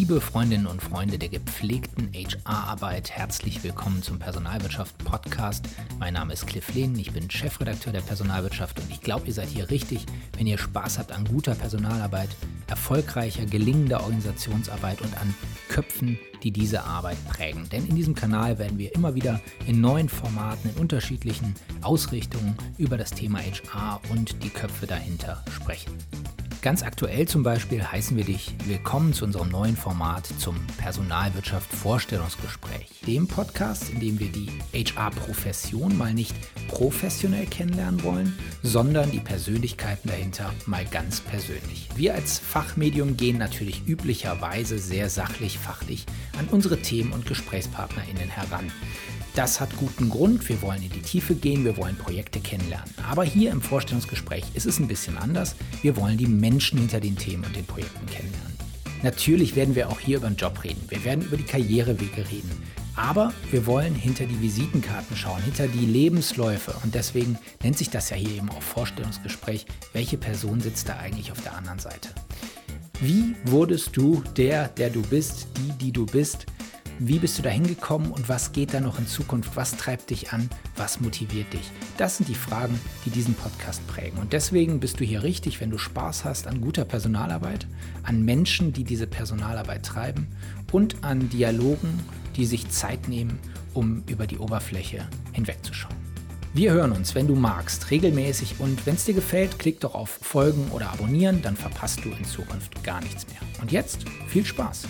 Liebe Freundinnen und Freunde der gepflegten HR-Arbeit, herzlich willkommen zum Personalwirtschaft Podcast. Mein Name ist Cliff Lehn, ich bin Chefredakteur der Personalwirtschaft und ich glaube, ihr seid hier richtig, wenn ihr Spaß habt an guter Personalarbeit, erfolgreicher, gelingender Organisationsarbeit und an Köpfen, die diese Arbeit prägen. Denn in diesem Kanal werden wir immer wieder in neuen Formaten, in unterschiedlichen Ausrichtungen über das Thema HR und die Köpfe dahinter sprechen. Ganz aktuell zum Beispiel heißen wir dich willkommen zu unserem neuen Format zum Personalwirtschaft Vorstellungsgespräch, dem Podcast, in dem wir die HR-Profession mal nicht professionell kennenlernen wollen, sondern die Persönlichkeiten dahinter mal ganz persönlich. Wir als Fachmedium gehen natürlich üblicherweise sehr sachlich, fachlich an unsere Themen und GesprächspartnerInnen heran. Das hat guten Grund. Wir wollen in die Tiefe gehen, wir wollen Projekte kennenlernen. Aber hier im Vorstellungsgespräch ist es ein bisschen anders. Wir wollen die Menschen hinter den Themen und den Projekten kennenlernen. Natürlich werden wir auch hier über den Job reden. Wir werden über die Karrierewege reden. Aber wir wollen hinter die Visitenkarten schauen, hinter die Lebensläufe. Und deswegen nennt sich das ja hier eben auch Vorstellungsgespräch. Welche Person sitzt da eigentlich auf der anderen Seite? Wie wurdest du der, der du bist, die, die du bist? Wie bist du da hingekommen und was geht da noch in Zukunft? Was treibt dich an? Was motiviert dich? Das sind die Fragen, die diesen Podcast prägen. Und deswegen bist du hier richtig, wenn du Spaß hast an guter Personalarbeit, an Menschen, die diese Personalarbeit treiben und an Dialogen, die sich Zeit nehmen, um über die Oberfläche hinwegzuschauen. Wir hören uns, wenn du magst, regelmäßig und wenn es dir gefällt, klick doch auf Folgen oder Abonnieren, dann verpasst du in Zukunft gar nichts mehr. Und jetzt viel Spaß!